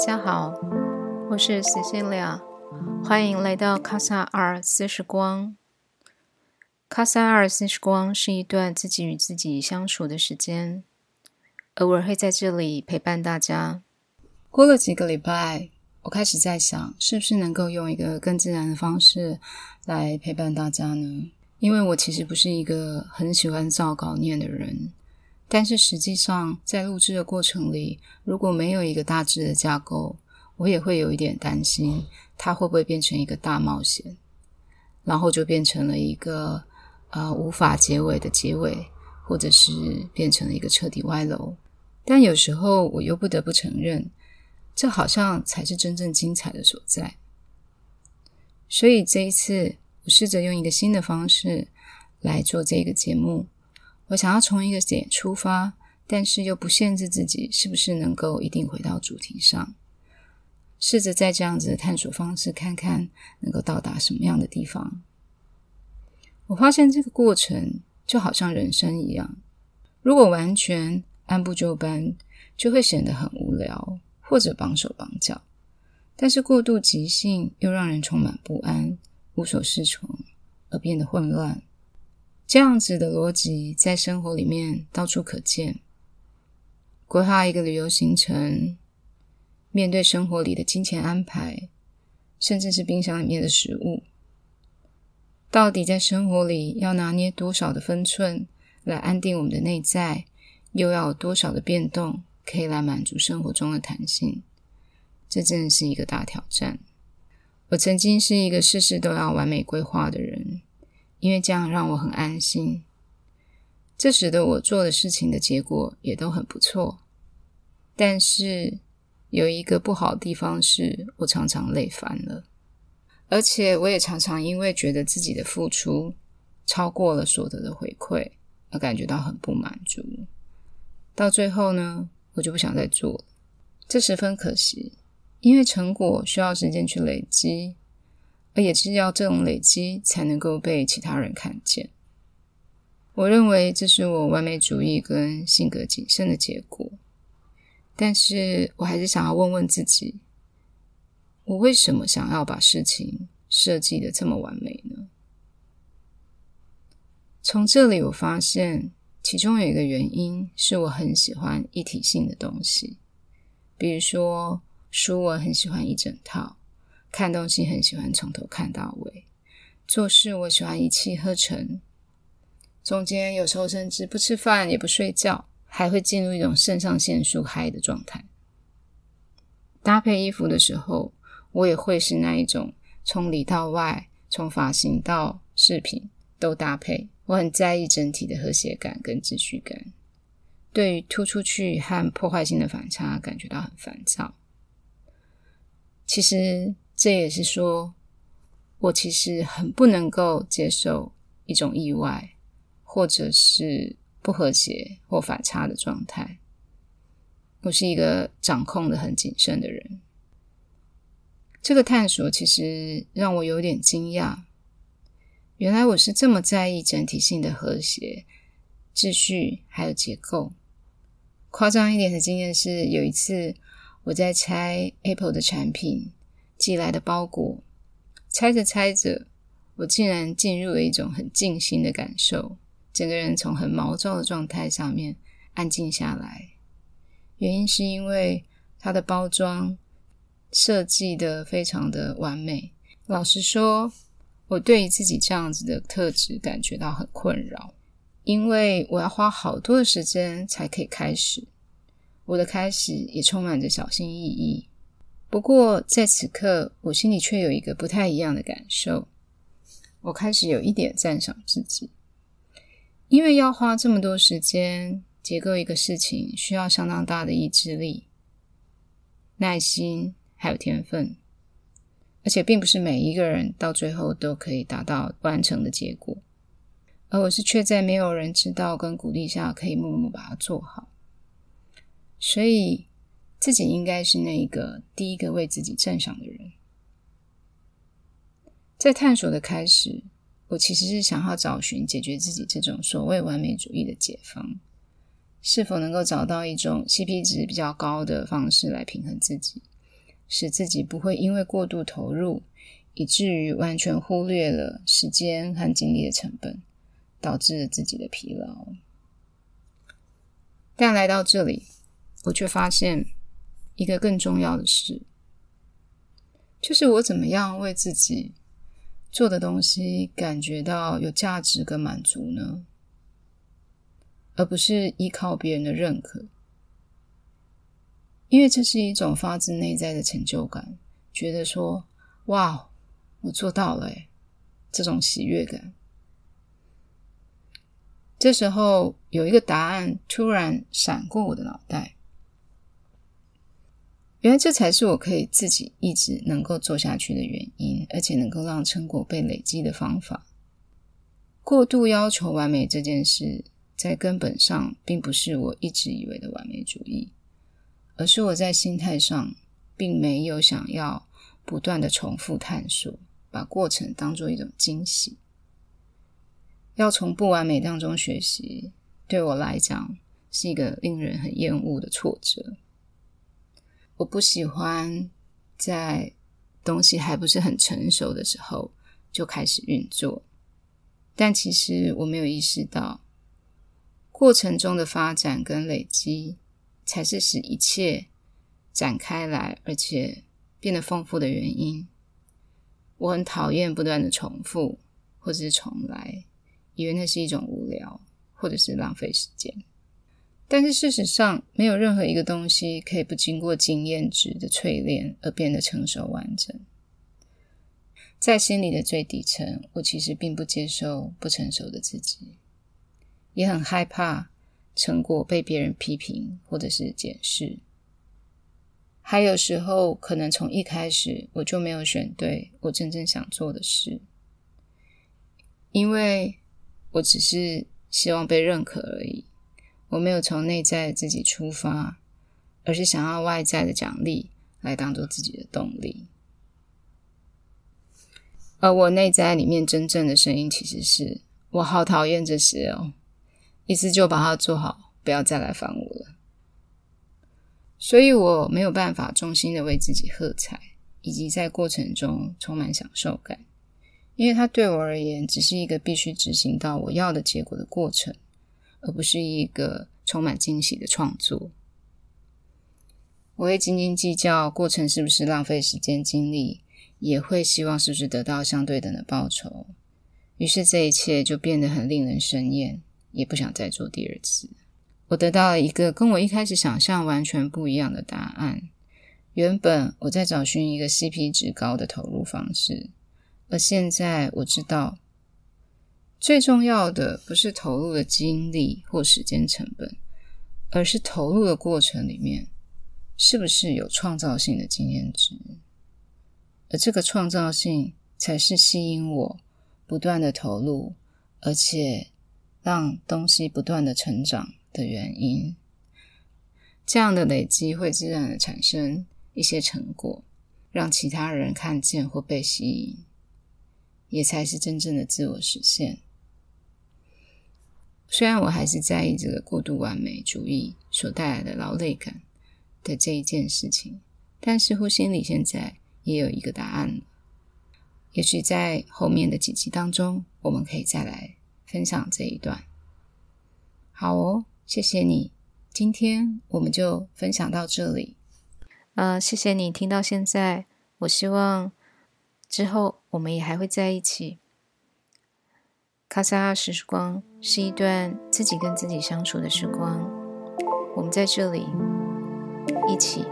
大家好，我是 Cecilia，欢迎来到卡萨尔四时光。卡萨尔四时光是一段自己与自己相处的时间，偶尔会在这里陪伴大家。过了几个礼拜，我开始在想，是不是能够用一个更自然的方式来陪伴大家呢？因为我其实不是一个很喜欢照稿念的人。但是实际上，在录制的过程里，如果没有一个大致的架构，我也会有一点担心，它会不会变成一个大冒险，然后就变成了一个呃无法结尾的结尾，或者是变成了一个彻底歪楼。但有时候我又不得不承认，这好像才是真正精彩的所在。所以这一次，我试着用一个新的方式来做这个节目。我想要从一个点出发，但是又不限制自己是不是能够一定回到主题上，试着在这样子的探索方式，看看能够到达什么样的地方。我发现这个过程就好像人生一样，如果完全按部就班，就会显得很无聊或者绑手绑脚；但是过度即兴又让人充满不安、无所适从，而变得混乱。这样子的逻辑在生活里面到处可见。规划一个旅游行程，面对生活里的金钱安排，甚至是冰箱里面的食物，到底在生活里要拿捏多少的分寸来安定我们的内在，又要有多少的变动可以来满足生活中的弹性？这真的是一个大挑战。我曾经是一个事事都要完美规划的人。因为这样让我很安心，这使得我做的事情的结果也都很不错。但是有一个不好的地方是，我常常累烦了，而且我也常常因为觉得自己的付出超过了所得的回馈，而感觉到很不满足。到最后呢，我就不想再做了，这十分可惜，因为成果需要时间去累积。而也是要这种累积才能够被其他人看见。我认为这是我完美主义跟性格谨慎的结果。但是我还是想要问问自己：我为什么想要把事情设计的这么完美呢？从这里我发现，其中有一个原因是我很喜欢一体性的东西，比如说书，我很喜欢一整套。看东西很喜欢从头看到尾，做事我喜欢一气呵成，中间有时候甚至不吃饭也不睡觉，还会进入一种肾上腺素嗨的状态。搭配衣服的时候，我也会是那一种从里到外，从发型到饰品都搭配。我很在意整体的和谐感跟秩序感，对于突出去和破坏性的反差感觉到很烦躁。其实。这也是说，我其实很不能够接受一种意外，或者是不和谐或反差的状态。我是一个掌控的很谨慎的人。这个探索其实让我有点惊讶，原来我是这么在意整体性的和谐、秩序还有结构。夸张一点的经验是，有一次我在拆 Apple 的产品。寄来的包裹，拆着拆着，我竟然进入了一种很静心的感受，整个人从很毛躁的状态上面安静下来。原因是因为它的包装设计的非常的完美。老实说，我对于自己这样子的特质感觉到很困扰，因为我要花好多的时间才可以开始，我的开始也充满着小心翼翼。不过，在此刻，我心里却有一个不太一样的感受。我开始有一点赞赏自己，因为要花这么多时间结构一个事情，需要相当大的意志力、耐心，还有天分。而且，并不是每一个人到最后都可以达到完成的结果。而我是却在没有人知道跟鼓励下，可以默默把它做好。所以。自己应该是那一个第一个为自己赞赏的人。在探索的开始，我其实是想要找寻解决自己这种所谓完美主义的解方，是否能够找到一种 CP 值比较高的方式来平衡自己，使自己不会因为过度投入，以至于完全忽略了时间和精力的成本，导致自己的疲劳。但来到这里，我却发现一个更重要的事，就是我怎么样为自己做的东西感觉到有价值跟满足呢？而不是依靠别人的认可，因为这是一种发自内在的成就感，觉得说“哇，我做到了”这种喜悦感。这时候有一个答案突然闪过我的脑袋，原来这才是我可以自己一直能够做下去的原因，而且能够让成果被累积的方法。过度要求完美这件事，在根本上并不是我一直以为的完美主义，而是我在心态上并没有想要不断的重复探索，把过程当做一种惊喜。要从不完美当中学习，对我来讲是一个令人很厌恶的挫折。我不喜欢在东西还不是很成熟的时候就开始运作，但其实我没有意识到，过程中的发展跟累积，才是使一切展开来而且变得丰富的原因。我很讨厌不断的重复或者是重来。以为那是一种无聊，或者是浪费时间，但是事实上，没有任何一个东西可以不经过经验值的淬炼而变得成熟完整。在心里的最底层，我其实并不接受不成熟的自己，也很害怕成果被别人批评或者是检视。还有时候，可能从一开始我就没有选对我真正想做的事，因为。我只是希望被认可而已，我没有从内在自己出发，而是想要外在的奖励来当做自己的动力。而我内在里面真正的声音，其实是我好讨厌这些哦，意思就把它做好，不要再来烦我了。所以我没有办法衷心的为自己喝彩，以及在过程中充满享受感。因为它对我而言，只是一个必须执行到我要的结果的过程，而不是一个充满惊喜的创作。我会斤斤计较过程是不是浪费时间精力，也会希望是不是得到相对等的报酬。于是这一切就变得很令人生厌，也不想再做第二次。我得到了一个跟我一开始想象完全不一样的答案。原本我在找寻一个 CP 值高的投入方式。而现在我知道，最重要的不是投入的精力或时间成本，而是投入的过程里面是不是有创造性的经验值，而这个创造性才是吸引我不断的投入，而且让东西不断的成长的原因。这样的累积会自然的产生一些成果，让其他人看见或被吸引。也才是真正的自我实现。虽然我还是在意这个过度完美主义所带来的劳累感的这一件事情，但似乎心里现在也有一个答案了。也许在后面的几集当中，我们可以再来分享这一段。好哦，谢谢你，今天我们就分享到这里。呃，谢谢你听到现在，我希望。之后，我们也还会在一起。卡萨尔时光是一段自己跟自己相处的时光，我们在这里一起。